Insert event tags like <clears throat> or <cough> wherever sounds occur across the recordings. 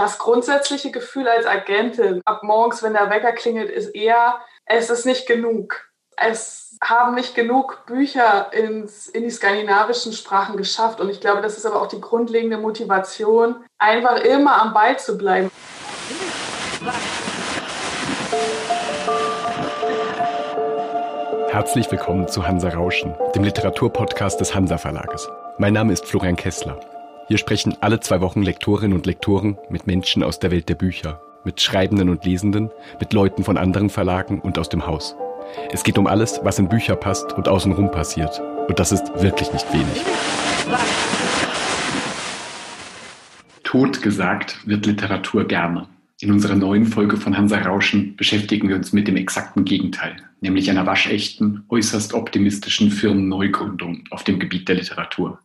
Das grundsätzliche Gefühl als Agentin ab morgens, wenn der Wecker klingelt, ist eher, es ist nicht genug. Es haben nicht genug Bücher ins, in die skandinavischen Sprachen geschafft. Und ich glaube, das ist aber auch die grundlegende Motivation, einfach immer am Ball zu bleiben. Herzlich willkommen zu Hansa Rauschen, dem Literaturpodcast des Hansa Verlages. Mein Name ist Florian Kessler. Hier sprechen alle zwei Wochen Lektorinnen und Lektoren mit Menschen aus der Welt der Bücher, mit Schreibenden und Lesenden, mit Leuten von anderen Verlagen und aus dem Haus. Es geht um alles, was in Bücher passt und außenrum passiert. Und das ist wirklich nicht wenig. Tot gesagt wird Literatur gerne. In unserer neuen Folge von Hansa Rauschen beschäftigen wir uns mit dem exakten Gegenteil, nämlich einer waschechten, äußerst optimistischen Firmenneugründung auf dem Gebiet der Literatur.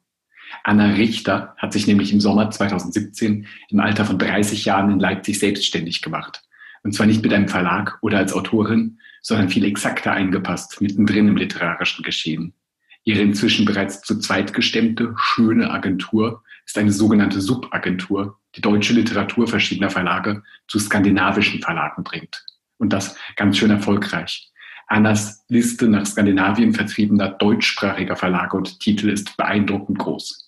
Anna Richter hat sich nämlich im Sommer 2017 im Alter von 30 Jahren in Leipzig selbstständig gemacht. Und zwar nicht mit einem Verlag oder als Autorin, sondern viel exakter eingepasst, mittendrin im literarischen Geschehen. Ihre inzwischen bereits zu zweit gestemmte, schöne Agentur ist eine sogenannte Subagentur, die deutsche Literatur verschiedener Verlage zu skandinavischen Verlagen bringt. Und das ganz schön erfolgreich. Annas Liste nach Skandinavien vertriebener deutschsprachiger Verlage und Titel ist beeindruckend groß.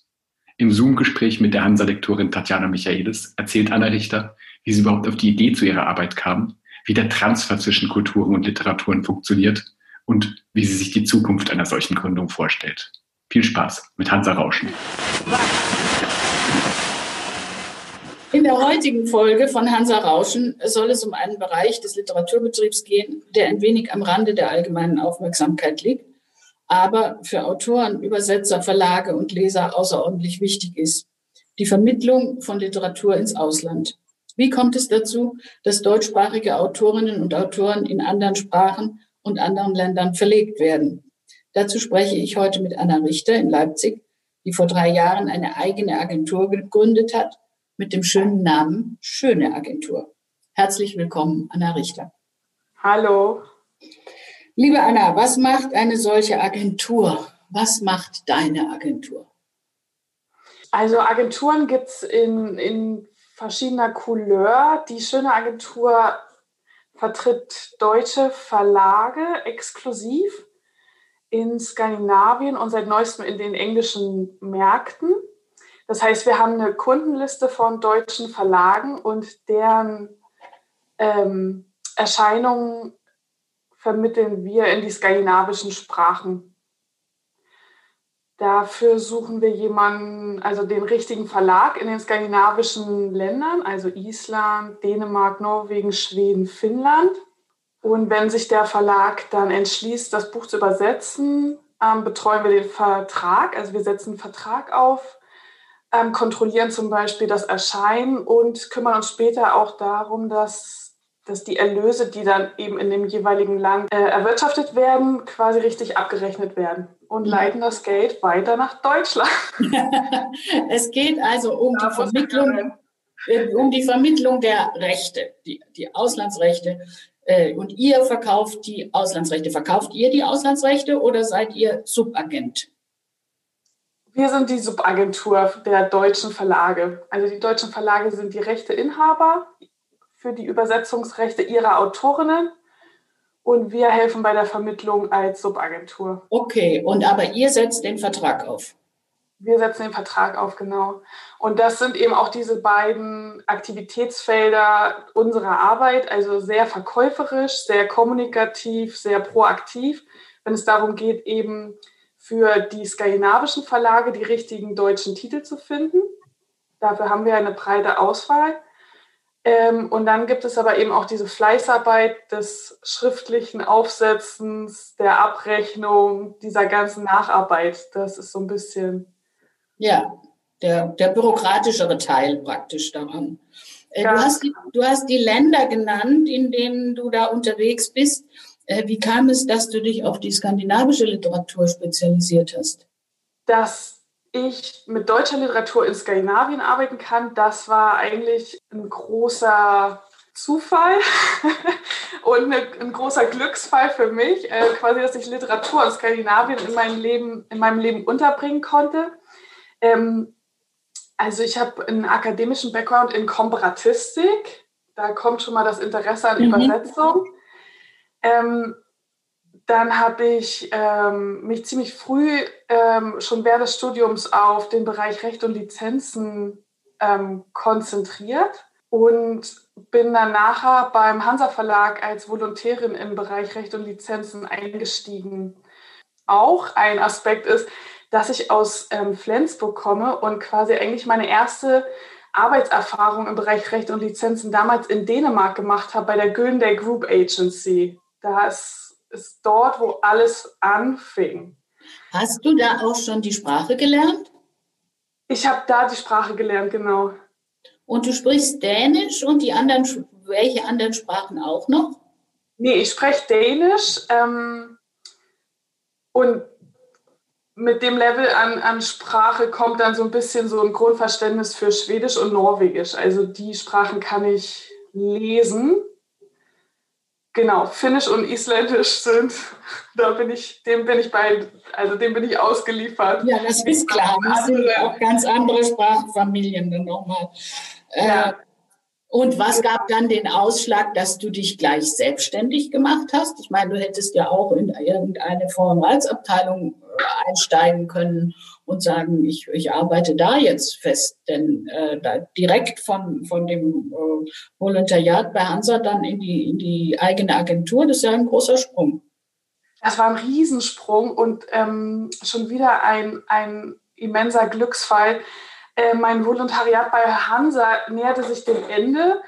Im Zoom-Gespräch mit der Hansa-Lektorin Tatjana Michaelis erzählt Anna Richter, wie sie überhaupt auf die Idee zu ihrer Arbeit kam, wie der Transfer zwischen Kulturen und Literaturen funktioniert und wie sie sich die Zukunft einer solchen Gründung vorstellt. Viel Spaß mit Hansa Rauschen. In der heutigen Folge von Hansa Rauschen soll es um einen Bereich des Literaturbetriebs gehen, der ein wenig am Rande der allgemeinen Aufmerksamkeit liegt, aber für Autoren, Übersetzer, Verlage und Leser außerordentlich wichtig ist. Die Vermittlung von Literatur ins Ausland. Wie kommt es dazu, dass deutschsprachige Autorinnen und Autoren in anderen Sprachen und anderen Ländern verlegt werden? Dazu spreche ich heute mit Anna Richter in Leipzig, die vor drei Jahren eine eigene Agentur gegründet hat mit dem schönen Namen Schöne Agentur. Herzlich willkommen, Anna Richter. Hallo. Liebe Anna, was macht eine solche Agentur? Was macht deine Agentur? Also Agenturen gibt es in, in verschiedener Couleur. Die Schöne Agentur vertritt deutsche Verlage exklusiv in Skandinavien und seit neuestem in den englischen Märkten. Das heißt, wir haben eine Kundenliste von deutschen Verlagen und deren ähm, Erscheinungen vermitteln wir in die skandinavischen Sprachen. Dafür suchen wir jemanden, also den richtigen Verlag in den skandinavischen Ländern, also Island, Dänemark, Norwegen, Schweden, Finnland. Und wenn sich der Verlag dann entschließt, das Buch zu übersetzen, ähm, betreuen wir den Vertrag. Also wir setzen einen Vertrag auf ähm, kontrollieren zum Beispiel das Erscheinen und kümmern uns später auch darum, dass, dass die Erlöse, die dann eben in dem jeweiligen Land äh, erwirtschaftet werden, quasi richtig abgerechnet werden und leiten das Geld weiter nach Deutschland. <laughs> <laughs> es geht also um die Vermittlung, äh, um die Vermittlung der Rechte, die, die Auslandsrechte. Äh, und ihr verkauft die Auslandsrechte. Verkauft ihr die Auslandsrechte oder seid ihr Subagent? Wir sind die Subagentur der deutschen Verlage. Also die deutschen Verlage sind die Rechteinhaber für die Übersetzungsrechte ihrer Autorinnen und wir helfen bei der Vermittlung als Subagentur. Okay, und aber ihr setzt den Vertrag auf. Wir setzen den Vertrag auf, genau. Und das sind eben auch diese beiden Aktivitätsfelder unserer Arbeit, also sehr verkäuferisch, sehr kommunikativ, sehr proaktiv, wenn es darum geht, eben für die skandinavischen Verlage die richtigen deutschen Titel zu finden. Dafür haben wir eine breite Auswahl. Ähm, und dann gibt es aber eben auch diese Fleißarbeit des schriftlichen Aufsetzens, der Abrechnung, dieser ganzen Nacharbeit. Das ist so ein bisschen. Ja, der, der bürokratischere Teil praktisch daran. Äh, du, hast die, du hast die Länder genannt, in denen du da unterwegs bist. Äh, wie kam es, dass du dich auf die skandinavische Literatur spezialisiert hast? Dass ich mit deutscher Literatur in Skandinavien arbeiten kann, das war eigentlich ein großer Zufall <laughs> und ein großer Glücksfall für mich, äh, quasi, dass ich Literatur aus Skandinavien in meinem Leben, in meinem Leben unterbringen konnte. Ähm, Also ich habe einen akademischen Background in Komparatistik. Da kommt schon mal das Interesse an mhm. Übersetzung. Ähm, dann habe ich ähm, mich ziemlich früh ähm, schon während des Studiums auf den Bereich Recht und Lizenzen ähm, konzentriert und bin dann nachher beim Hansa Verlag als Volontärin im Bereich Recht und Lizenzen eingestiegen. Auch ein Aspekt ist, dass ich aus ähm, Flensburg komme und quasi eigentlich meine erste Arbeitserfahrung im Bereich Recht und Lizenzen damals in Dänemark gemacht habe bei der Gönday Group Agency. Ist dort, wo alles anfing. Hast du da auch schon die Sprache gelernt? Ich habe da die Sprache gelernt, genau. Und du sprichst Dänisch und die anderen, welche anderen Sprachen auch noch? Nee, ich spreche Dänisch ähm, und mit dem Level an, an Sprache kommt dann so ein bisschen so ein Grundverständnis für Schwedisch und Norwegisch. Also die Sprachen kann ich lesen. Genau, Finnisch und Isländisch sind, da bin ich, dem bin ich bei, also dem bin ich ausgeliefert. Ja, das ist klar. Das sind auch ganz andere Sprachfamilien dann nochmal. Ja. Äh, und was gab dann den Ausschlag, dass du dich gleich selbstständig gemacht hast? Ich meine, du hättest ja auch in irgendeine Frauenrechtsabteilung äh, einsteigen können und sagen, ich, ich arbeite da jetzt fest. Denn äh, da direkt von, von dem äh, Volontariat bei Hansa dann in die, in die eigene Agentur, das ist ja ein großer Sprung. Das war ein Riesensprung und ähm, schon wieder ein, ein immenser Glücksfall äh, mein Volontariat bei Hansa näherte sich dem Ende.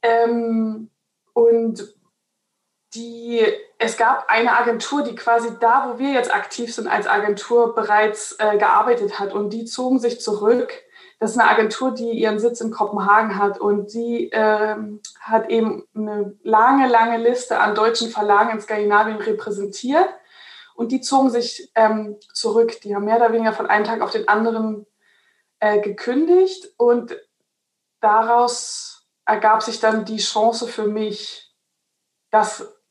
Ähm, und die, es gab eine Agentur, die quasi da, wo wir jetzt aktiv sind als Agentur, bereits äh, gearbeitet hat. Und die zogen sich zurück. Das ist eine Agentur, die ihren Sitz in Kopenhagen hat. Und die ähm, hat eben eine lange, lange Liste an deutschen Verlagen in Skandinavien repräsentiert. Und die zogen sich ähm, zurück. Die haben mehr oder weniger von einem Tag auf den anderen äh, gekündigt und daraus ergab sich dann die Chance für mich, das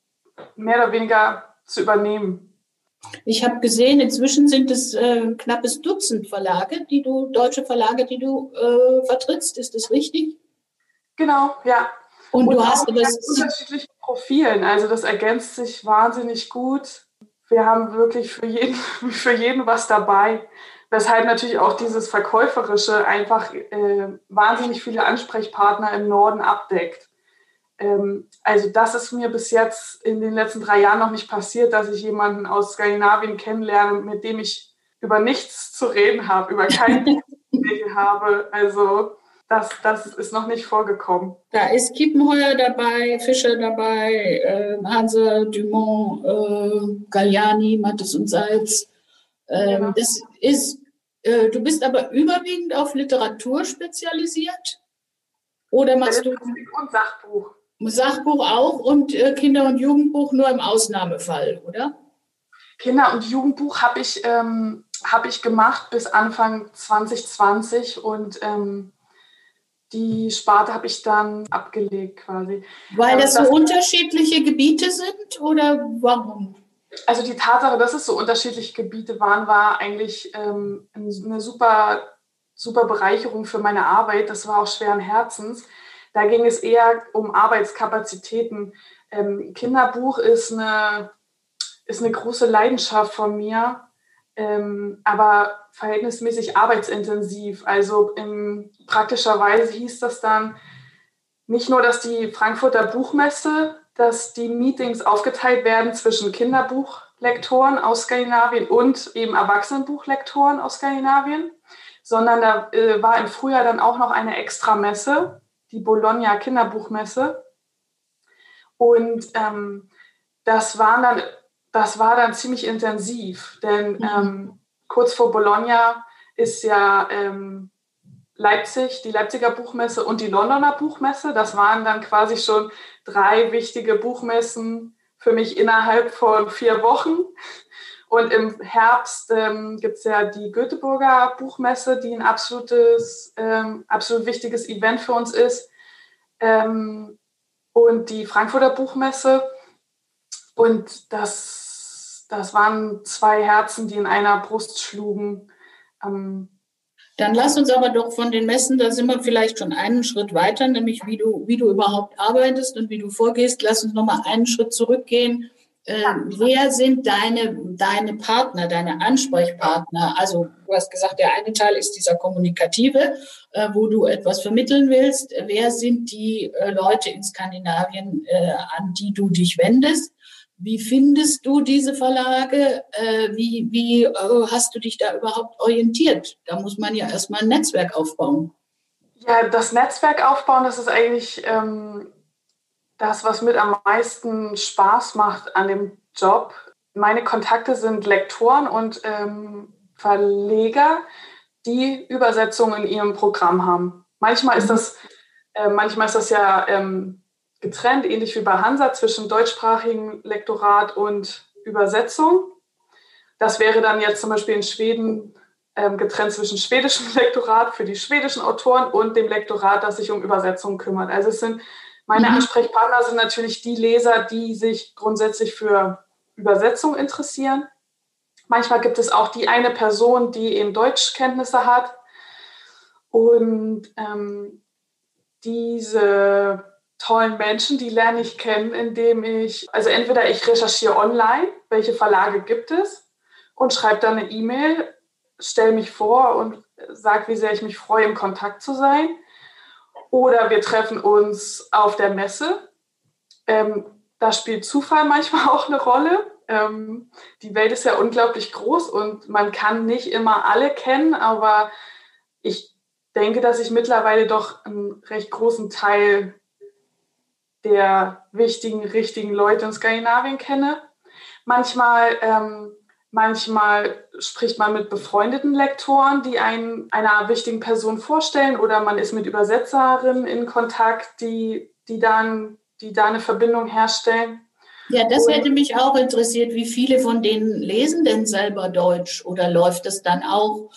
mehr oder weniger zu übernehmen. Ich habe gesehen, inzwischen sind es äh, ein knappes Dutzend Verlage, die du, deutsche Verlage, die du äh, vertrittst. Ist das richtig? Genau, ja. Und, Und du hast das unterschiedlichen Profilen. Also das ergänzt sich wahnsinnig gut. Wir haben wirklich für jeden, <laughs> für jeden was dabei weshalb natürlich auch dieses Verkäuferische einfach äh, wahnsinnig viele Ansprechpartner im Norden abdeckt. Ähm, also das ist mir bis jetzt in den letzten drei Jahren noch nicht passiert, dass ich jemanden aus Skandinavien kennenlerne, mit dem ich über nichts zu reden habe, über keine <laughs> Gespräche habe. Also das, das ist noch nicht vorgekommen. Da ist Kiepenheuer dabei, Fischer dabei, äh, Hanse, Dumont, äh, Galliani, Mattes und Salz. Ähm, genau. Das ist äh, du bist aber überwiegend auf Literatur spezialisiert? Oder machst du. Und Sachbuch. Sachbuch auch und äh, Kinder- und Jugendbuch nur im Ausnahmefall, oder? Kinder- und Jugendbuch habe ich, ähm, hab ich gemacht bis Anfang 2020 und ähm, die Sparte habe ich dann abgelegt quasi. Weil das, das so unterschiedliche Gebiete sind oder warum? Also die Tatsache, dass es so unterschiedliche Gebiete waren, war eigentlich ähm, eine super, super Bereicherung für meine Arbeit. Das war auch schweren Herzens. Da ging es eher um Arbeitskapazitäten. Ähm, Kinderbuch ist eine, ist eine große Leidenschaft von mir, ähm, aber verhältnismäßig arbeitsintensiv. Also in praktischer Weise hieß das dann nicht nur, dass die Frankfurter Buchmesse dass die Meetings aufgeteilt werden zwischen Kinderbuchlektoren aus Skandinavien und eben Erwachsenenbuchlektoren aus Skandinavien, sondern da äh, war im Frühjahr dann auch noch eine extra Messe, die Bologna Kinderbuchmesse. Und ähm, das, waren dann, das war dann ziemlich intensiv, denn mhm. ähm, kurz vor Bologna ist ja ähm, Leipzig, die Leipziger Buchmesse und die Londoner Buchmesse. Das waren dann quasi schon drei wichtige Buchmessen für mich innerhalb von vier Wochen. Und im Herbst ähm, gibt es ja die Göteborger Buchmesse, die ein absolutes, ähm, absolut wichtiges Event für uns ist. Ähm, und die Frankfurter Buchmesse. Und das, das waren zwei Herzen, die in einer Brust schlugen. Ähm, Dann lass uns aber doch von den Messen, da sind wir vielleicht schon einen Schritt weiter, nämlich wie du, wie du überhaupt arbeitest und wie du vorgehst. Lass uns nochmal einen Schritt zurückgehen. Äh, wer sind deine, deine Partner, deine Ansprechpartner? Also du hast gesagt, der eine Teil ist dieser kommunikative, äh, wo du etwas vermitteln willst. Wer sind die äh, Leute in Skandinavien, äh, an die du dich wendest? Wie findest du diese Verlage? Äh, wie wie äh, hast du dich da überhaupt orientiert? Da muss man ja erstmal ein Netzwerk aufbauen. Ja, das Netzwerk aufbauen, das ist eigentlich ähm, das, was mit am meisten Spaß macht an dem Job. Meine Kontakte sind Lektoren und ähm, Verleger, die Übersetzungen in ihrem Programm haben. Manchmal ist mhm. das, äh, manchmal ist das ja ähm, getrennt, ähnlich wie bei Hansa, zwischen deutschsprachigem Lektorat und Übersetzung. Das wäre dann jetzt zum Beispiel in Schweden ähm, getrennt zwischen schwedischem <laughs> Lektorat für die schwedischen Autoren und dem Lektorat, das sich um Übersetzung kümmert. Also es sind meine mhm. Ansprechpartner sind natürlich die Leser, die sich grundsätzlich für Übersetzung interessieren. Manchmal gibt es auch die eine Person, die eben Deutschkenntnisse hat. Und ähm, diese tollen Menschen, die lerne ich kennen, indem ich, also entweder ich recherchiere online, welche Verlage gibt es und schreibe dann eine E-Mail, stelle mich vor und sage, wie sehr ich mich freue, im Kontakt zu sein. Oder wir treffen uns auf der Messe. Ähm, da spielt Zufall manchmal <laughs> auch eine Rolle. Ähm, die Welt ist ja unglaublich groß und man kann nicht immer alle kennen, aber ich denke, dass ich mittlerweile doch einen recht großen Teil der wichtigen, richtigen Leute in Skandinavien kenne. Manchmal, ähm, manchmal spricht man mit befreundeten Lektoren, die einen einer wichtigen Person vorstellen, oder man ist mit Übersetzerinnen in Kontakt, die, die, dann, die da eine Verbindung herstellen. Ja, das hätte mich auch interessiert. Wie viele von denen lesen denn selber Deutsch oder läuft das dann auch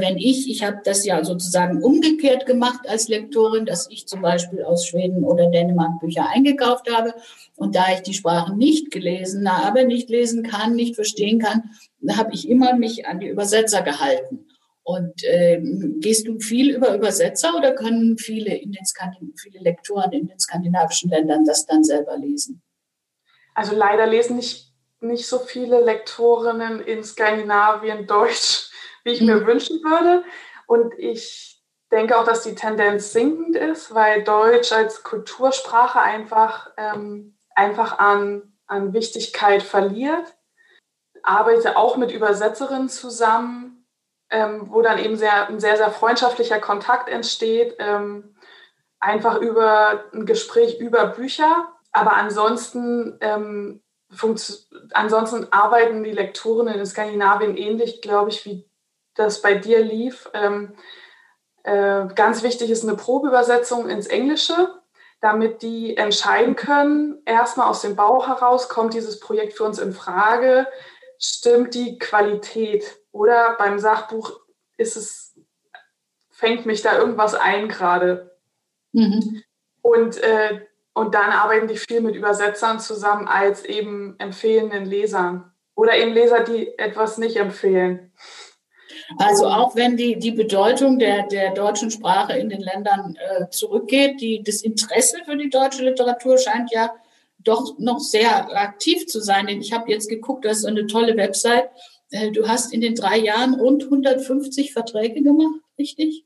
wenn ich, ich habe das ja sozusagen umgekehrt gemacht als Lektorin, dass ich zum Beispiel aus Schweden oder Dänemark Bücher eingekauft habe und da ich die Sprachen nicht gelesen habe, nicht lesen kann, nicht verstehen kann, habe ich immer mich an die Übersetzer gehalten. Und äh, gehst du viel über Übersetzer oder können viele, in den Skandin viele Lektoren in den skandinavischen Ländern das dann selber lesen? Also leider lesen nicht, nicht so viele Lektorinnen in Skandinavien Deutsch wie ich mir mhm. wünschen würde. Und ich denke auch, dass die Tendenz sinkend ist, weil Deutsch als Kultursprache einfach, ähm, einfach an, an Wichtigkeit verliert. Arbeite auch mit Übersetzerinnen zusammen, ähm, wo dann eben sehr, ein sehr, sehr freundschaftlicher Kontakt entsteht, ähm, einfach über ein Gespräch über Bücher. Aber ansonsten, ähm, ansonsten arbeiten die Lektoren in Skandinavien ähnlich, glaube ich, wie das bei dir lief. Ähm, äh, ganz wichtig ist eine Probeübersetzung ins Englische, damit die entscheiden können, erstmal aus dem Bauch heraus, kommt dieses Projekt für uns in Frage, stimmt die Qualität oder beim Sachbuch ist es, fängt mich da irgendwas ein gerade. Mhm. Und, äh, und dann arbeiten die viel mit Übersetzern zusammen als eben empfehlenden Lesern oder eben Leser, die etwas nicht empfehlen. Also auch wenn die, die Bedeutung der, der deutschen Sprache in den Ländern äh, zurückgeht, die, das Interesse für die deutsche Literatur scheint ja doch noch sehr aktiv zu sein. Ich habe jetzt geguckt, das ist eine tolle Website. Äh, du hast in den drei Jahren rund 150 Verträge gemacht, richtig?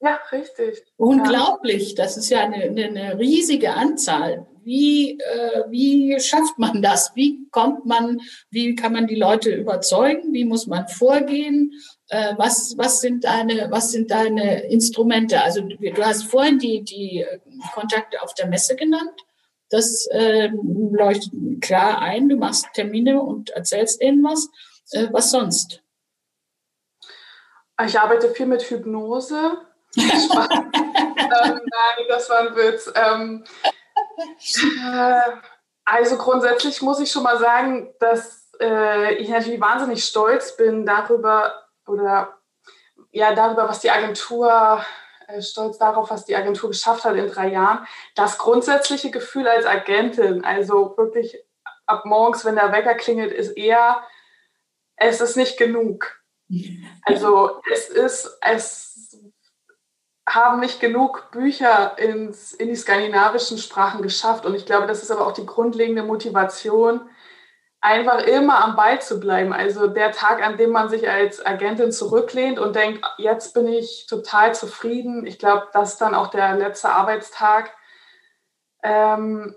Ja, richtig. Unglaublich. Das ist ja eine, eine, eine riesige Anzahl. Wie, äh, wie schafft man das? Wie kommt man, wie kann man die Leute überzeugen? Wie muss man vorgehen? Äh, was, was, sind deine, was sind deine Instrumente? Also du, hast vorhin die, die Kontakte auf der Messe genannt. Das äh, leuchtet klar ein. Du machst Termine und erzählst denen was. Äh, was sonst? Ich arbeite viel mit Hypnose. <laughs> ähm, nein, das war ein Witz. Ähm, äh, also grundsätzlich muss ich schon mal sagen, dass äh, ich natürlich wahnsinnig stolz bin darüber oder ja darüber, was die Agentur äh, stolz darauf, was die Agentur geschafft hat in drei Jahren. Das grundsätzliche Gefühl als Agentin, also wirklich ab morgens, wenn der Wecker klingelt, ist eher, es ist nicht genug. <laughs> Also es ist, es haben nicht genug Bücher ins, in die skandinavischen Sprachen geschafft. Und ich glaube, das ist aber auch die grundlegende Motivation, einfach immer am Ball zu bleiben. Also der Tag, an dem man sich als Agentin zurücklehnt und denkt, jetzt bin ich total zufrieden. Ich glaube, das ist dann auch der letzte Arbeitstag. Ähm,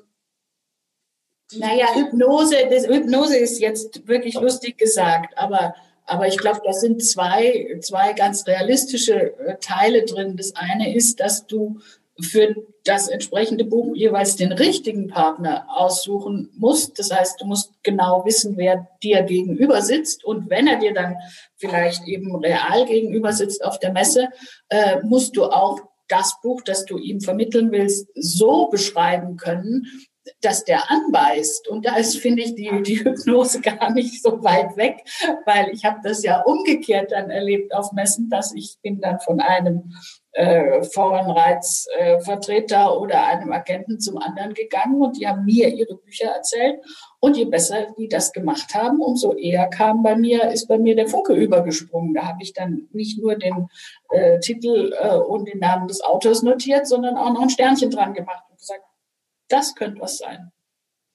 naja, Hypnose, das, Hypnose ist jetzt wirklich lustig gesagt, aber, aber ich glaube, da sind zwei, zwei ganz realistische äh, Teile drin. Das eine ist, dass du für das entsprechende Buch jeweils den richtigen Partner aussuchen musst. Das heißt, du musst genau wissen, wer dir gegenüber sitzt. Und wenn er dir dann vielleicht eben real gegenüber sitzt auf der Messe, äh, musst du auch das Buch, das du ihm vermitteln willst, so beschreiben können, dass der anbeißt. Und da ist, finde ich, die, die Hypnose <laughs> gar nicht so weit weg, weil ich habe das ja umgekehrt dann erlebt auf Messen, dass ich bin dann von einem äh, Forenreizvertreter äh, oder einem Agenten zum anderen gegangen und die haben mir ihre Bücher erzählt. Und je besser die das gemacht haben, umso eher kam bei mir, ist bei mir der Funke übergesprungen. Da habe ich dann nicht nur den äh, Titel äh, und den Namen des Autors notiert, sondern auch noch ein Sternchen dran gemacht und gesagt, das könnte was sein.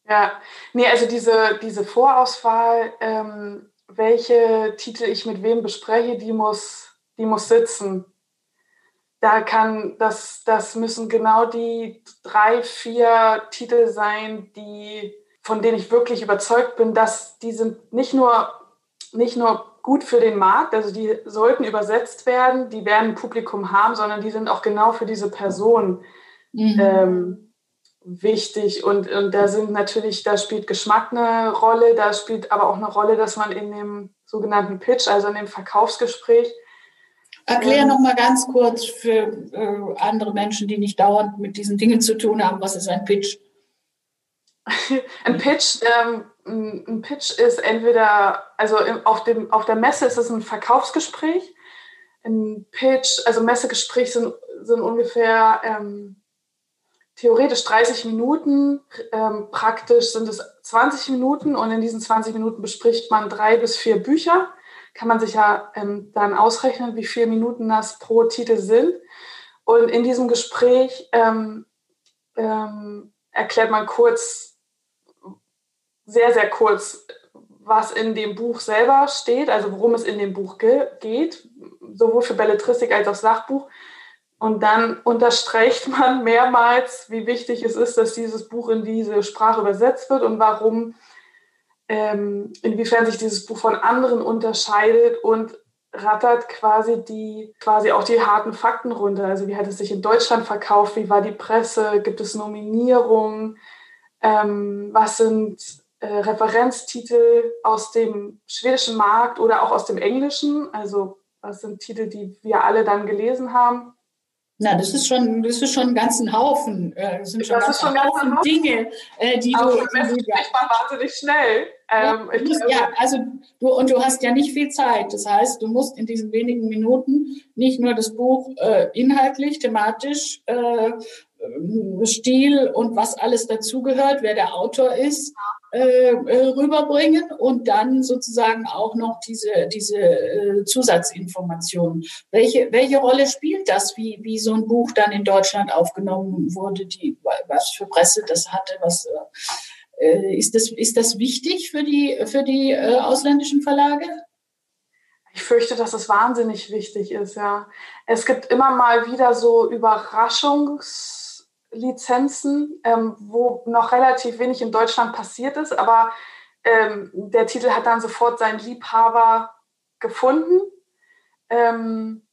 Ja, nee, also diese, diese Vorauswahl, ähm, welche Titel ich mit wem bespreche, die muss, die muss sitzen. Da kann, das, das müssen genau die drei, vier Titel sein, die, von denen ich wirklich überzeugt bin, dass die sind nicht nur, nicht nur gut für den Markt, also die sollten übersetzt werden, die werden ein Publikum haben, sondern die sind auch genau für diese Person mhm. ähm, wichtig und, und da sind natürlich, da spielt Geschmack eine Rolle, da spielt aber auch eine Rolle, dass man in dem sogenannten Pitch, also in dem Verkaufsgespräch. Erklär ähm, noch mal ganz kurz für äh, andere Menschen, die nicht dauernd mit diesen Dingen zu tun haben, was ist ein Pitch? <laughs> ein Pitch, ähm, ein Pitch ist entweder, also auf, dem, auf der Messe ist es ein Verkaufsgespräch. Ein Pitch, also Messegespräch sind, sind ungefähr ähm, theoretisch 30 Minuten, ähm, praktisch sind es 20 Minuten und in diesen 20 Minuten bespricht man drei bis vier Bücher. Kann man sich ja ähm, dann ausrechnen, wie viele Minuten das pro Titel sind. Und in diesem Gespräch ähm, ähm erklärt man kurz, sehr, sehr kurz, was in dem Buch selber steht, also worum es in dem Buch ge geht, sowohl für Belletristik als auch Sachbuch. Und dann unterstreicht man mehrmals, wie wichtig es ist, dass dieses Buch in diese Sprache übersetzt wird und warum, ähm, inwiefern sich dieses Buch von anderen unterscheidet und rattert quasi die, quasi auch die harten Fakten runter. Also wie hat es sich in Deutschland verkauft? Wie war die Presse? Gibt es Nominierungen? Ähm, was sind äh, Referenztitel aus dem schwedischen Markt oder auch aus dem englischen? Also was sind Titel, die wir alle dann gelesen haben? Na, das ist schon, das ist schon ein ganzen Haufen. Äh, das sind schon, das schon ein Haufen, Haufen Dinge, äh, die Aber du. Das wahnsinnig schnell. Ähm, ja, musst, ja, also du und du hast ja nicht viel Zeit. Das heißt, du musst in diesen wenigen Minuten nicht nur das Buch äh, inhaltlich, thematisch, äh, Stil und was alles dazugehört, wer der Autor ist, äh, äh, rüberbringen und dann sozusagen auch noch diese, diese äh, Zusatzinformationen. Welche, welche Rolle spielt das, wie, wie so ein Buch dann in Deutschland aufgenommen wurde, die, was für Presse das hatte, was äh, ist, das, ist das wichtig für die, für die äh, ausländischen Verlage? Ich fürchte, dass es wahnsinnig wichtig ist, ja. Es gibt immer mal wieder so Überraschungs- Lizenzen, ähm, wo noch relativ wenig in Deutschland passiert ist, aber ähm, der Titel hat dann sofort seinen Liebhaber gefunden. Ähm,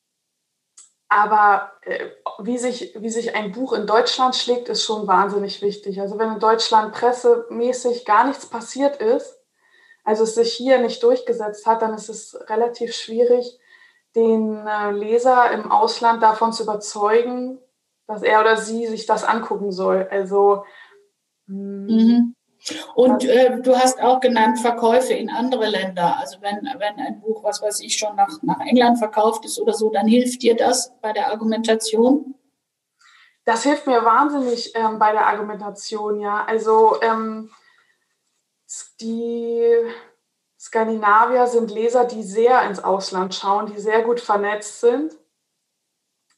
aber äh, wie, sich, wie sich ein Buch in Deutschland schlägt, ist schon wahnsinnig wichtig. Also wenn in Deutschland pressemäßig gar nichts passiert ist, also es sich hier nicht durchgesetzt hat, dann ist es relativ schwierig, den äh, Leser im Ausland davon zu überzeugen, dass er oder sie sich das angucken soll. Also hm. mhm. Und äh, du hast auch genannt Verkäufe in andere Länder. Also wenn, wenn ein Buch, was weiß ich, schon nach, nach England verkauft ist oder so, dann hilft dir das bei der Argumentation? Das hilft mir wahnsinnig ähm, bei der Argumentation, ja. Also ähm, die Skandinavier sind Leser, die sehr ins Ausland schauen, die sehr gut vernetzt sind,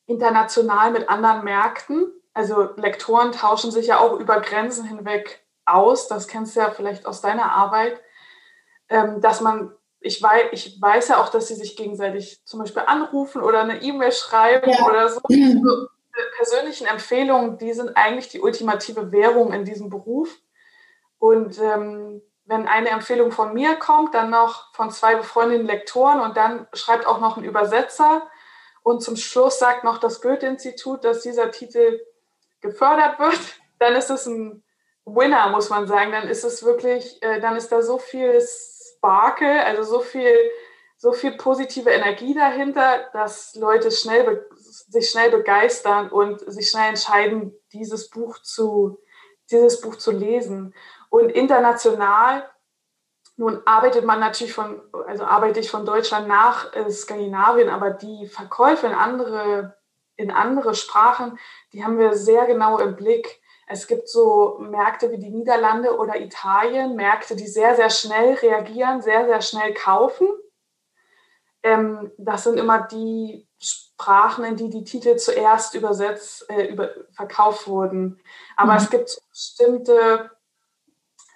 international mit anderen Märkten. Also Lektoren tauschen sich ja auch über Grenzen hinweg aus. Das kennst du ja vielleicht aus deiner Arbeit, ähm, dass man, ich weiß, ich weiß ja auch, dass sie sich gegenseitig zum Beispiel anrufen oder eine E-Mail schreiben ja. oder so. <clears throat> so. Persönlichen Empfehlungen, die sind eigentlich die ultimative Währung in diesem Beruf. Und ähm, wenn eine Empfehlung von mir kommt, dann noch von zwei befreundeten Lektoren und dann schreibt auch noch ein Übersetzer. Und zum Schluss sagt noch das Goethe-Institut, dass dieser Titel gefördert wird, dann ist es ein Winner, muss man sagen. Dann ist es wirklich, äh, dann ist da so viel Sparkle, also so viel, so viel positive Energie dahinter, dass Leute schnell, sich schnell begeistern und sich schnell entscheiden, dieses Buch zu, dieses Buch zu lesen. Und international, nun arbeitet man natürlich von, also arbeite ich von Deutschland nach äh, Skandinavien, aber die Verkäufe in andere, in andere Sprachen, die haben wir sehr genau im Blick. Es gibt so Märkte wie die Niederlande oder Italien, Märkte, die sehr, sehr schnell reagieren, sehr, sehr schnell kaufen. Ähm, das sind immer die Sprachen, in die die Titel zuerst übersetzt, äh, über, verkauft wurden. Aber mhm. es gibt bestimmte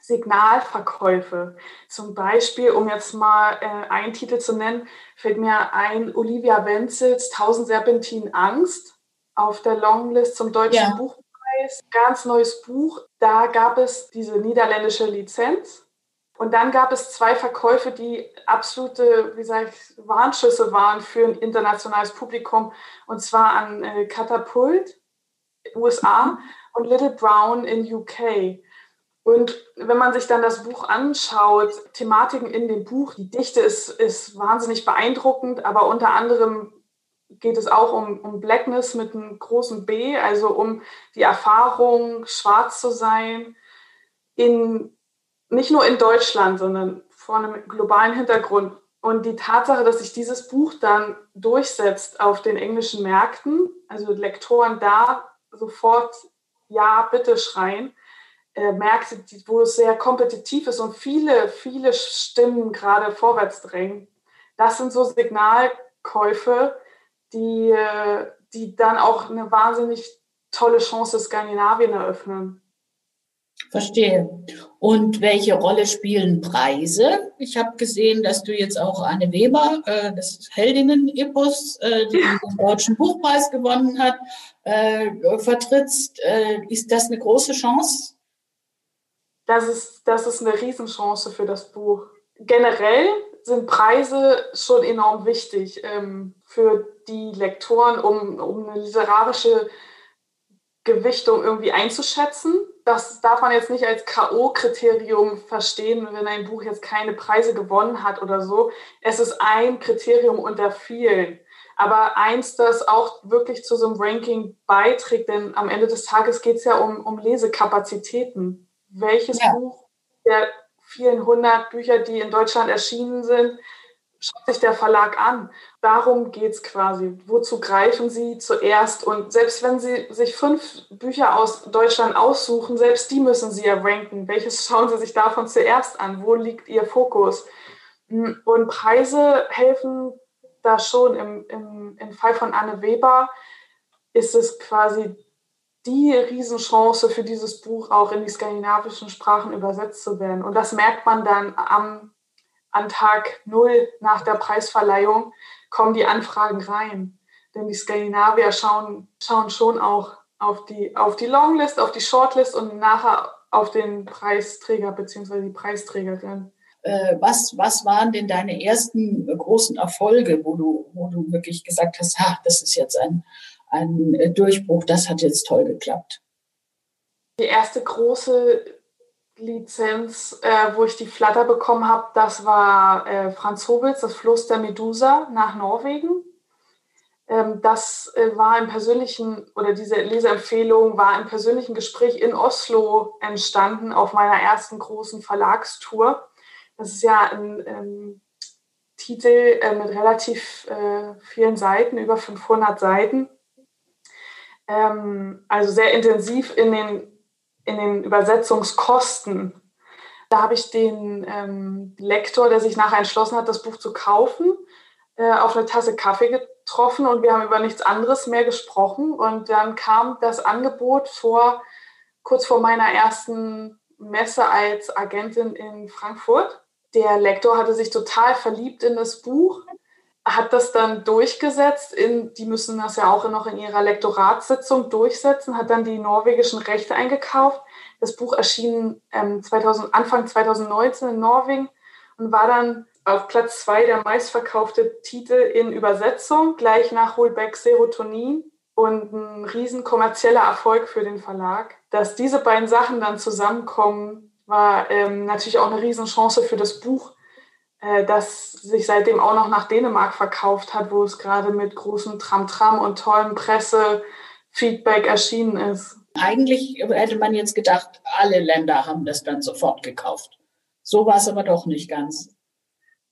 Signalverkäufe. Zum Beispiel, um jetzt mal äh, einen Titel zu nennen, fällt mir ein Olivia Wenzels Tausend Serpentinen Angst auf der Longlist zum Deutschen ja. Buchpreis. Ganz neues Buch. Da gab es diese niederländische Lizenz. Und dann gab es zwei Verkäufe, die absolute, wie sage ich, Warnschüsse waren für ein internationales Publikum. Und zwar an äh, Katapult, USA, und Little Brown in UK. Und wenn man sich dann das Buch anschaut, Thematiken in dem Buch, die Dichte ist, ist wahnsinnig beeindruckend, aber unter anderem geht es auch um, um Blackness mit einem großen B, also um die Erfahrung, schwarz zu sein, in, nicht nur in Deutschland, sondern vor einem globalen Hintergrund. Und die Tatsache, dass sich dieses Buch dann durchsetzt auf den englischen Märkten, also Lektoren da sofort Ja, bitte schreien, äh, Märkte, wo es sehr kompetitiv ist und viele, viele Stimmen gerade vorwärts drängen. Das sind so Signalkäufe, die, äh, die dann auch eine wahnsinnig tolle Chance Skandinavien eröffnen. Verstehe. Und welche Rolle spielen Preise? Ich habe gesehen, dass du jetzt auch Anne Weber, äh, das Heldinnen-Epos, äh, ja. den Deutschen Buchpreis gewonnen hat, äh, vertrittst. Äh, ist das eine große Chance? das ist, das ist eine Riesenchance für das Buch. Generell sind Preise schon enorm wichtig ähm, für die Lektoren, um, um eine literarische Gewichtung irgendwie einzuschätzen. Das darf man jetzt nicht als K.O.-Kriterium verstehen, wenn ein Buch jetzt keine Preise gewonnen hat oder so. Es ist ein Kriterium unter vielen. Aber eins, das auch wirklich zu so einem Ranking beiträgt, denn am Ende des Tages geht es ja um, um Lesekapazitäten welches ja. Buch der vielen hundert Bücher, die in Deutschland erschienen sind, schaut sich der Verlag an. Darum geht es quasi. Wozu greifen Sie zuerst? Und selbst wenn Sie sich fünf Bücher aus Deutschland aussuchen, selbst die müssen Sie ja ranken. Welches schauen Sie sich davon zuerst an? Wo liegt Ihr Fokus? Und Preise helfen da schon. Im, im, im Fall von Anne Weber ist es quasi die Riesenchance für dieses Buch auch in die skandinavischen Sprachen übersetzt zu werden. Und das merkt man dann am, an Tag Null nach der Preisverleihung, kommen die Anfragen rein. Denn die Skandinavier schauen, schauen schon auch auf die, auf die Longlist, auf die Shortlist und nachher auf den Preisträger bzw. die Preisträgerin. Äh, was, was waren denn deine ersten großen Erfolge, wo du, wo du wirklich gesagt hast, ha, das ist jetzt ein, ein Durchbruch. Das hat jetzt toll geklappt. Die erste große Lizenz, äh, wo ich die Flatter bekommen habe, das war äh, Franz Hobels, das Fluss der Medusa nach Norwegen. Ähm, das äh, war im persönlichen, oder diese Leseempfehlung war im persönlichen Gespräch in Oslo entstanden auf meiner ersten großen Verlagstour. Das ist ja ein, ein ähm, Titel äh, mit relativ äh, vielen Seiten, über 500 Seiten ähm, also sehr intensiv in den, in den Übersetzungskosten. Da habe ich den ähm, Lektor, der sich nachher entschlossen hat, das Buch zu kaufen, äh, auf eine Tasse Kaffee getroffen und wir haben über nichts anderes mehr gesprochen. Und dann kam das Angebot vor, kurz vor meiner ersten Messe als Agentin in Frankfurt. Der Lektor hatte sich total verliebt in das Buch, hat das dann durchgesetzt. In, die müssen das ja auch noch in ihrer Lektoratssitzung durchsetzen, hat dann die norwegischen Rechte eingekauft. Das Buch erschien ähm, 2000, Anfang 2019 in Norwegen und war dann auf Platz zwei der meistverkaufte Titel in Übersetzung, gleich nach Holbeck Serotonin und ein riesen kommerzieller Erfolg für den Verlag. Dass diese beiden Sachen dann zusammenkommen, war ähm, natürlich auch eine Riesenchance für das Buch, das sich seitdem auch noch nach Dänemark verkauft hat, wo es gerade mit großem Tram-Tram und tollem Pressefeedback erschienen ist. Eigentlich hätte man jetzt gedacht, alle Länder haben das dann sofort gekauft. So war es aber doch nicht ganz.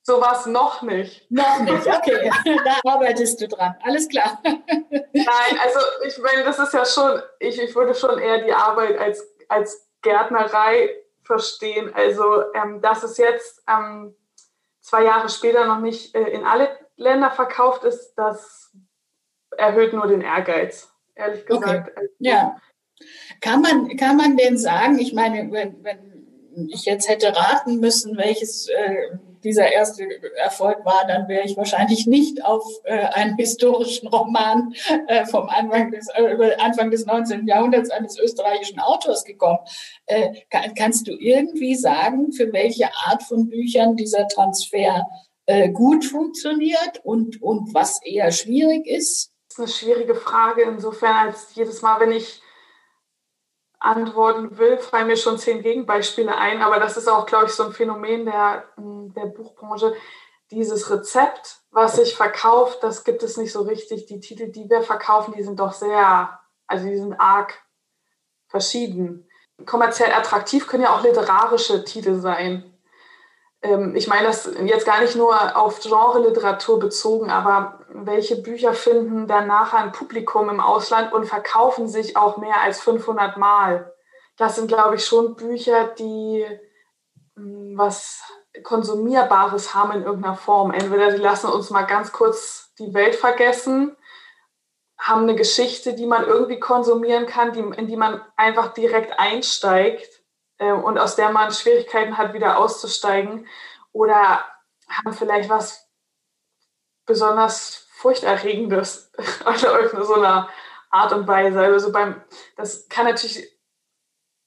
So war es noch nicht. Noch nicht, okay. <laughs> da arbeitest du dran. Alles klar. <laughs> Nein, also ich meine, das ist ja schon, ich, ich würde schon eher die Arbeit als, als Gärtnerei verstehen. Also, ähm, dass es jetzt ähm, zwei Jahre später noch nicht äh, in alle Länder verkauft ist, das erhöht nur den Ehrgeiz, ehrlich gesagt. Okay. Also, ja. Kann man, kann man denn sagen, ich meine, wenn, wenn ich jetzt hätte raten müssen, welches äh, dieser erste Erfolg war, dann wäre ich wahrscheinlich nicht auf äh, einen historischen Roman äh, vom Anfang des, äh, Anfang des 19. Jahrhunderts eines österreichischen Autors gekommen. Äh, kann, kannst du irgendwie sagen, für welche Art von Büchern dieser Transfer äh, gut funktioniert und, und was eher schwierig ist? Das ist eine schwierige Frage, insofern als jedes Mal, wenn ich antworten will, fallen mir schon zehn Gegenbeispiele ein, aber das ist auch, glaube ich, so ein Phänomen der, der Buchbranche. Dieses Rezept, was sich verkauft, das gibt es nicht so richtig. Die Titel, die wir verkaufen, die sind doch sehr, also die sind arg verschieden. Kommerziell attraktiv können ja auch literarische Titel sein. Ähm, ich meine das jetzt gar nicht nur auf Genre-Literatur bezogen, aber welche Bücher finden dann nachher ein Publikum im Ausland und verkaufen sich auch mehr als 500 Mal? Das sind, glaube ich, schon Bücher, die hm, was Konsumierbares haben in irgendeiner Form. Entweder die lassen uns mal ganz kurz die Welt vergessen, haben eine Geschichte, die man irgendwie konsumieren kann, die, in die man einfach direkt einsteigt äh, und aus der man Schwierigkeiten hat, wieder auszusteigen oder haben vielleicht was besonders furchterregendes <laughs> auf so einer Art und Weise. Also beim, das kann natürlich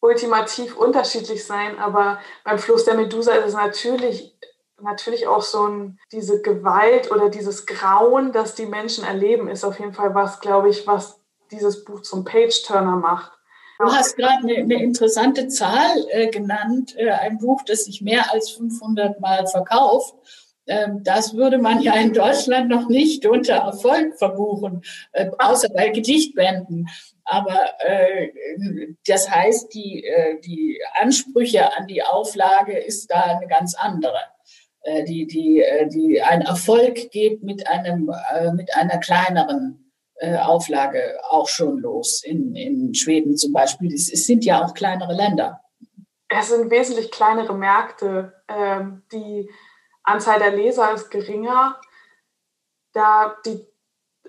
ultimativ unterschiedlich sein, aber beim Fluss der Medusa ist es natürlich natürlich auch so ein, diese Gewalt oder dieses Grauen, das die Menschen erleben, ist auf jeden Fall was, glaube ich, was dieses Buch zum Page-Turner macht. Du hast gerade eine, eine, interessante Zahl äh, genannt, äh, ein Buch, das sich mehr als 500 Mal verkauft. Ähm, das würde man ja in Deutschland noch nicht unter Erfolg verbuchen, äh, außer bei Gedichtbänden. Aber äh, das heißt, die, äh, die Ansprüche an die Auflage ist da eine ganz andere. Äh, die, die, die, ein Erfolg geht mit, einem, mit einer kleineren äh, Auflage auch schon los. In, in Schweden zum Beispiel. Es, es sind ja auch kleinere Länder. Es sind wesentlich kleinere Märkte. Ähm, die Anzahl der Leser ist geringer. Da die,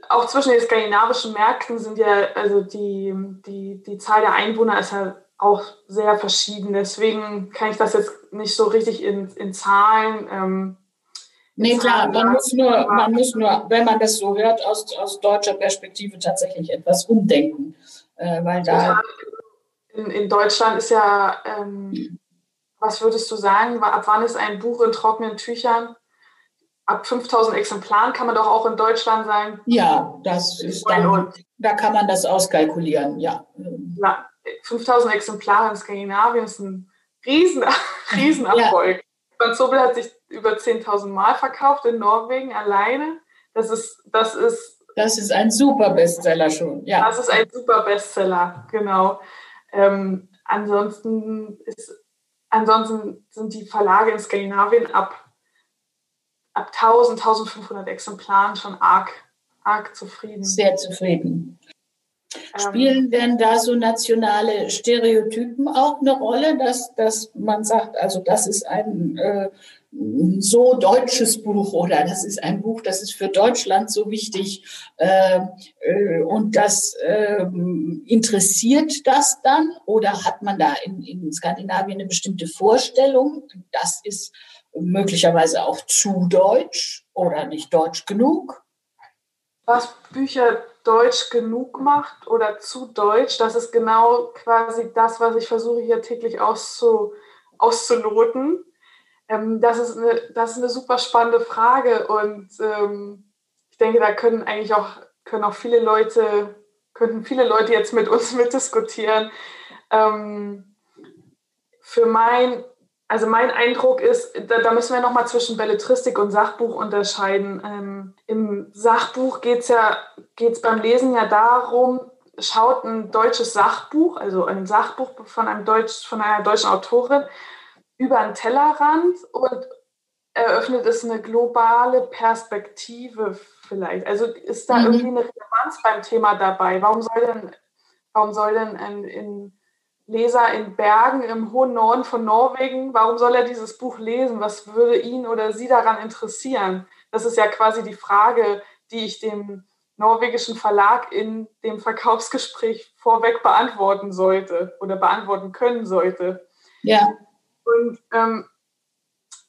auch zwischen den skandinavischen Märkten sind ja, also die, die, die Zahl der Einwohner ist ja auch sehr verschieden. Deswegen kann ich das jetzt nicht so richtig in, in Zahlen ähm, Nee, klar, man muss nur, man muss nur, wenn man das so hört, aus, aus deutscher Perspektive tatsächlich etwas umdenken. Äh, weil da in, in Deutschland ist ja, ähm, was würdest du sagen, ab wann ist ein Buch in trockenen Tüchern? Ab 5000 Exemplaren kann man doch auch in Deutschland sein. Ja, das ist dann, da kann man das auskalkulieren, ja. ja 5000 Exemplare in Skandinavien ist ein riesen, <laughs> Riesenerfolg. Ja. Franz Sobel hat sich über 10.000 Mal verkauft in Norwegen alleine. Das ist, das ist. Das ist ein super Bestseller schon, ja. Das ist ein super Bestseller, genau. Ähm, ansonsten ist, ansonsten sind die Verlage in Skandinavien ab, ab 1000, 1500 Exemplaren schon arg, arg zufrieden. Sehr zufrieden. Spielen denn da so nationale Stereotypen auch eine Rolle, dass, dass man sagt, also das ist ein äh, so deutsches Buch oder das ist ein Buch, das ist für Deutschland so wichtig äh, äh, und das äh, interessiert das dann oder hat man da in, in Skandinavien eine bestimmte Vorstellung, das ist möglicherweise auch zu deutsch oder nicht deutsch genug? Was Bücher deutsch genug macht oder zu deutsch, das ist genau quasi das, was ich versuche hier täglich auszu, auszuloten. Ähm, das, ist eine, das ist eine super spannende Frage und ähm, ich denke, da können eigentlich auch, können auch viele Leute, könnten viele Leute jetzt mit uns <laughs> mitdiskutieren. Ähm, für mein also mein Eindruck ist, da, da müssen wir nochmal zwischen Belletristik und Sachbuch unterscheiden. Ähm, Im Sachbuch geht es ja, geht's beim Lesen ja darum, schaut ein deutsches Sachbuch, also ein Sachbuch von, einem Deutsch, von einer deutschen Autorin, über einen Tellerrand und eröffnet es eine globale Perspektive vielleicht. Also ist da mhm. irgendwie eine Relevanz beim Thema dabei? Warum soll denn, warum soll denn ein, in Leser in Bergen im hohen Norden von Norwegen, warum soll er dieses Buch lesen? Was würde ihn oder sie daran interessieren? Das ist ja quasi die Frage, die ich dem norwegischen Verlag in dem Verkaufsgespräch vorweg beantworten sollte oder beantworten können sollte. Ja. Und ähm,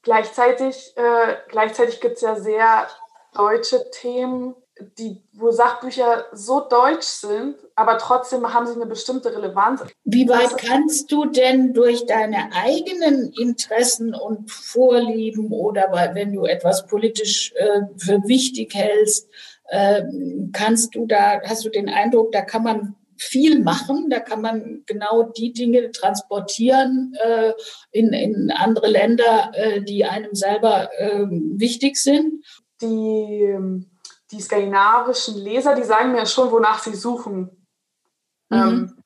gleichzeitig, äh, gleichzeitig gibt es ja sehr deutsche Themen, die, wo Sachbücher so deutsch sind, aber trotzdem haben sie eine bestimmte Relevanz. Wie weit kannst du denn durch deine eigenen Interessen und Vorlieben oder wenn du etwas politisch äh, für wichtig hältst, äh, kannst du da, hast du den Eindruck, da kann man viel machen, da kann man genau die Dinge transportieren äh, in, in andere Länder, äh, die einem selber äh, wichtig sind? Die ähm, die skandinavischen Leser, die sagen mir schon, wonach sie suchen. Mhm. Ähm,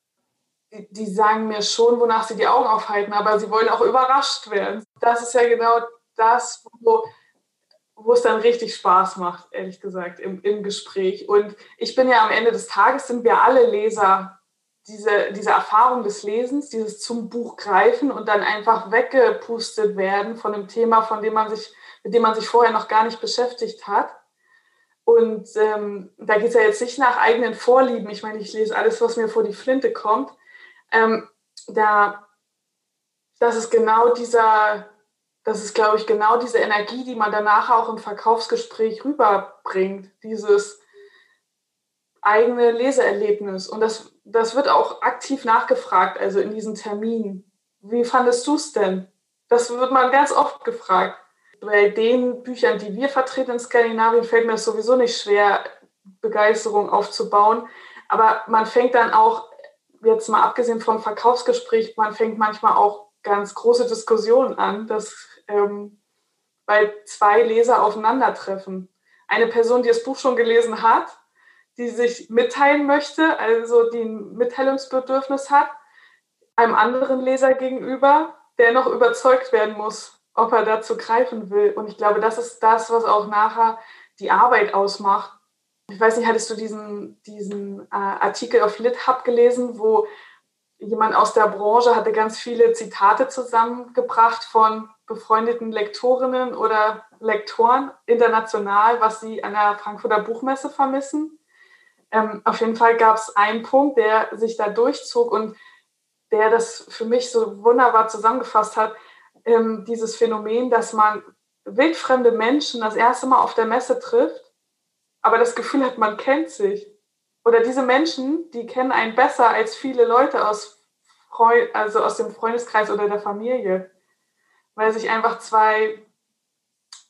die, die, sagen mir schon, wonach sie die Augen aufhalten, aber sie wollen auch überrascht werden. Das ist ja genau das, wo, wo es dann richtig Spaß macht, ehrlich gesagt, im, im Gespräch. Und ich bin ja am Ende des Tages, sind wir alle Leser, diese, diese Erfahrung des Lesens, dieses zum Buch greifen und dann einfach weggepustet werden von einem Thema, von dem man sich, mit dem man sich vorher noch gar nicht beschäftigt hat. Und ähm, da geht es ja jetzt nicht nach eigenen Vorlieben. Ich meine, ich lese alles, was mir vor die Flinte kommt. Ähm, da, das ist genau dieser, das ist, glaube ich, genau diese Energie, die man danach auch im Verkaufsgespräch rüberbringt. Dieses eigene Leseerlebnis. Und das, das wird auch aktiv nachgefragt, also in diesen Terminen. Wie fandest du es denn? Das wird man ganz oft gefragt bei den Büchern, die wir vertreten in Skandinavien, fällt mir es sowieso nicht schwer, Begeisterung aufzubauen. Aber man fängt dann auch, jetzt mal abgesehen vom Verkaufsgespräch, man fängt manchmal auch ganz große Diskussionen an, dass ähm, weil zwei Leser aufeinandertreffen. Eine Person, die das Buch schon gelesen hat, die sich mitteilen möchte, also die ein Mitteilungsbedürfnis hat, einem anderen Leser gegenüber, der noch überzeugt werden muss ob er dazu greifen will. Und ich glaube, das ist das, was auch nachher die Arbeit ausmacht. Ich weiß nicht, hattest du diesen, diesen äh, Artikel auf LitHub gelesen, wo jemand aus der Branche hatte ganz viele Zitate zusammengebracht von befreundeten Lektorinnen oder Lektoren international, was sie an der Frankfurter Buchmesse vermissen. Ähm, auf jeden Fall gab es einen Punkt, der sich da durchzog und der das für mich so wunderbar zusammengefasst hat ähm, dieses Phänomen, dass man wildfremde Menschen das erste Mal auf der Messe trifft, aber das Gefühl hat, man kennt sich. Oder diese Menschen, die kennen einen besser als viele Leute aus, Freu also aus dem Freundeskreis oder der Familie, weil sich einfach zwei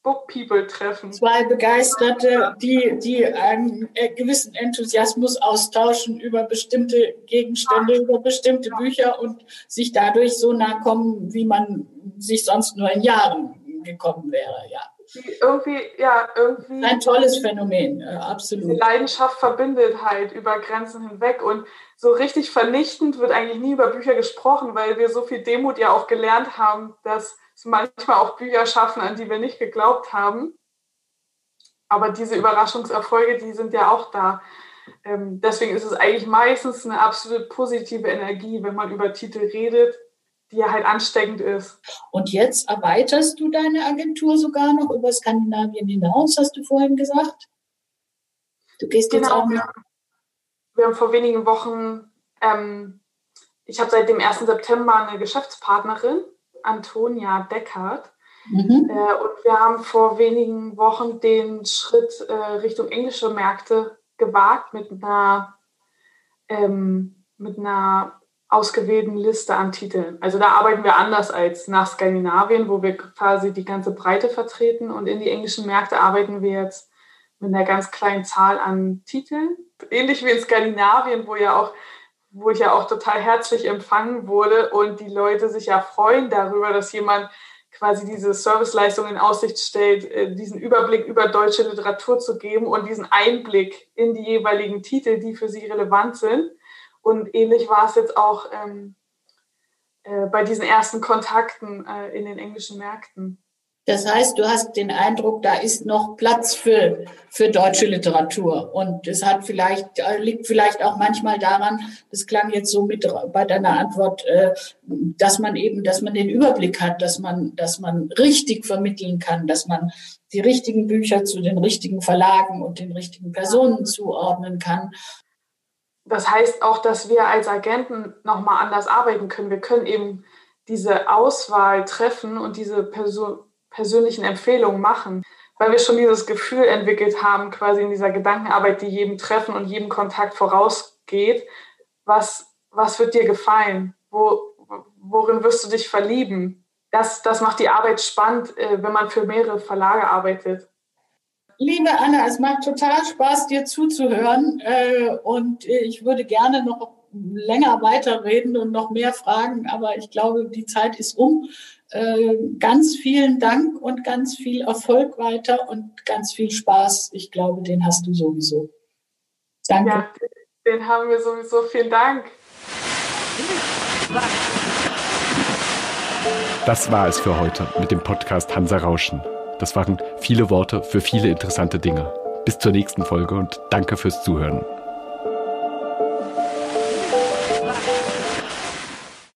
Book People treffen. Zwei Begeisterte, die, die einen gewissen Enthusiasmus austauschen über bestimmte Gegenstände, ja. über bestimmte. Bücher und sich dadurch so nahe kommen, wie man sich sonst nur in Jahren gekommen wäre, ja. Irgendwie, ja, irgendwie. Ein tolles Phänomen, absolut. Die Leidenschaft verbindet halt über Grenzen hinweg und so richtig vernichtend wird eigentlich nie über Bücher gesprochen, weil wir so viel Demut ja auch gelernt haben, dass manchmal auch Bücher schaffen, an die wir nicht geglaubt haben. Aber diese Überraschungserfolge, die sind ja auch da. ähm, deswegen ist es eigentlich meistens eine absolut positive Energie, wenn man über Titel redet, die ja halt ansteckend ist. Und jetzt erweiterst du deine Agentur sogar noch über Skandinavien hinaus, hast du vorhin gesagt? Du gehst genau, jetzt auch. Wir, wir haben vor wenigen Wochen, ähm, ich habe seit dem 1. September eine Geschäftspartnerin, Antonia Deckert. Mhm. Äh, und wir haben vor wenigen Wochen den Schritt äh, Richtung englische Märkte gewagt mit einer, ähm, mit einer ausgewählten Liste an Titeln. Also da arbeiten wir anders als nach Skandinavien, wo wir quasi die ganze Breite vertreten. Und in die englischen Märkte arbeiten wir jetzt mit einer ganz kleinen Zahl an Titeln. Ähnlich wie in Skandinavien, wo ja auch wo ich ja auch total herzlich empfangen wurde und die Leute sich ja freuen darüber, dass jemand quasi diese Serviceleistung in Aussicht stellt, äh, diesen Überblick über deutsche Literatur zu geben und diesen Einblick in die jeweiligen Titel, die für sie relevant sind. Und ähnlich war es jetzt auch ähm, äh, bei diesen ersten Kontakten äh, in den englischen Märkten. Das heißt, du hast den Eindruck, da ist noch Platz für, für deutsche Literatur. Und es hat vielleicht, äh, liegt vielleicht auch manchmal daran, das klang jetzt so mit bei deiner Antwort, äh, dass man eben, dass man den Überblick hat, dass man, dass man richtig vermitteln kann, dass man die richtigen Bücher zu den richtigen Verlagen und den richtigen Personen zuordnen kann. Das heißt auch, dass wir als Agenten nochmal anders arbeiten können. Wir können eben diese Auswahl treffen und diese Person, persönlichen Empfehlungen machen, weil wir schon dieses Gefühl entwickelt haben, quasi in dieser Gedankenarbeit, die jedem Treffen und jedem Kontakt vorausgeht, was, was wird dir gefallen? Wo, worin wirst du dich verlieben? Das, das macht die Arbeit spannend, äh, wenn man für mehrere Verlage arbeitet. Liebe Anna, es macht total Spaß, dir zuzuhören. Äh, und ich würde gerne noch länger weiterreden und noch mehr fragen, aber ich glaube, die Zeit ist um. Äh, ganz vielen Dank und ganz viel Erfolg weiter und ganz viel Spaß. Ich glaube, den hast du sowieso. Danke. Ja, den haben wir sowieso. Vielen Dank. Das war es für heute mit dem Podcast Hansa Rauschen. Das waren viele Worte für viele interessante Dinge. Bis zur nächsten Folge und danke fürs Zuhören.